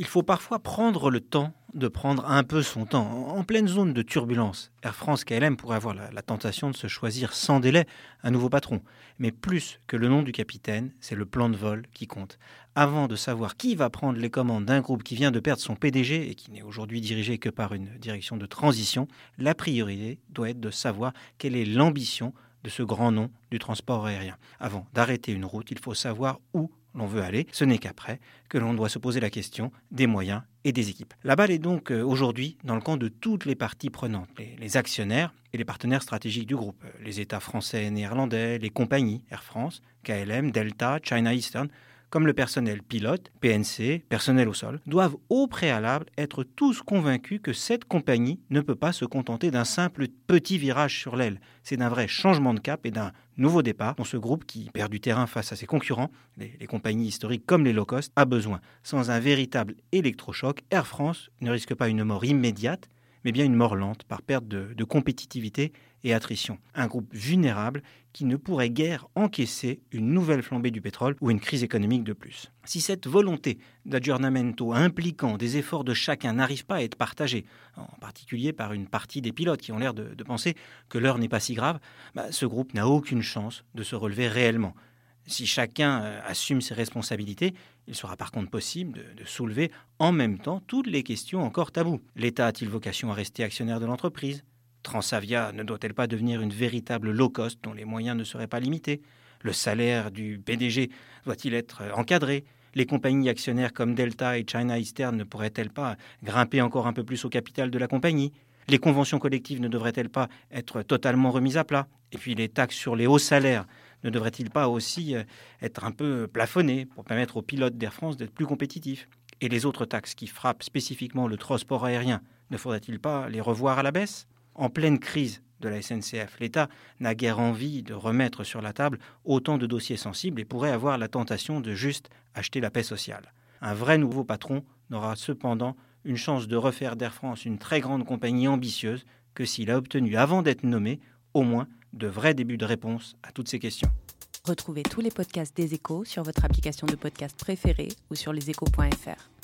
Il faut parfois prendre le temps de prendre un peu son temps. En pleine zone de turbulence, Air France KLM pourrait avoir la, tentation de se choisir sans délai un nouveau patron. Mais plus que le nom du capitaine, c'est le plan de vol qui compte. Avant de savoir qui va prendre les commandes d'un groupe qui vient de perdre son PDG et qui n'est aujourd'hui dirigé que par une direction de transition, la priorité doit être de savoir quelle est l'ambition de ce grand nom du transport aérien. Avant d'arrêter une route, il faut savoir où l'on veut aller. Ce n'est qu'après que l'on doit se poser la question des moyens et des équipes. La balle est donc euh, aujourd'hui dans le camp de toutes les parties prenantes, les, actionnaires et les partenaires stratégiques du groupe, les États français et néerlandais, les compagnies Air France, KLM, Delta, China Eastern, comme le personnel pilote, PNC, personnel au sol, doivent au préalable être tous convaincus que cette compagnie ne peut pas se contenter d'un simple petit virage sur l'aile. C'est d'un vrai changement de cap et d'un nouveau départ dont ce groupe qui perd du terrain face à ses concurrents, les, compagnies historiques comme les low cost, a besoin. Sans un véritable électrochoc, Air France ne risque pas une mort immédiate, mais bien une mort lente par perte de, compétitivité et attrition. Un groupe vulnérable qui ne pourrait guère encaisser une nouvelle flambée du pétrole ou une crise économique de plus. Si cette volonté d'aggiornamento impliquant des efforts de chacun n'arrive pas à être partagée, en particulier par une partie des pilotes qui ont l'air de, penser que l'heure n'est pas si grave, bah, ce groupe n'a aucune chance de se relever réellement. Si chacun euh, assume ses responsabilités, il sera par contre possible de, soulever en même temps toutes les questions encore taboues. L'État a-t-il vocation à rester actionnaire de l'entreprise? Transavia ne doit-elle pas devenir une véritable low cost dont les moyens ne seraient pas limités? Le salaire du PDG doit-il être euh, encadré? Les compagnies actionnaires comme Delta et China Eastern ne pourraient-elles pas grimper encore un peu plus au capital de la compagnie? Les conventions collectives ne devraient-elles pas être totalement remises à plat? Et puis les taxes sur les hauts salaires ne devrait-il pas aussi euh, être un peu plafonné pour permettre aux pilotes d'Air France d'être plus compétitifs? Et les autres taxes qui frappent spécifiquement le transport aérien, ne faudrait-il pas les revoir à la baisse? En pleine crise de la SNCF, l'État n'a guère envie de remettre sur la table autant de dossiers sensibles et pourrait avoir la tentation de juste acheter la paix sociale. Un vrai nouveau patron n'aura cependant une chance de refaire d'Air France une très grande compagnie ambitieuse que s'il a obtenu, avant d'être nommé, au moins de vrais débuts de réponse à toutes ces questions. Retrouvez tous les podcasts des échos sur votre application de podcast préférée ou sur leséchos.fr.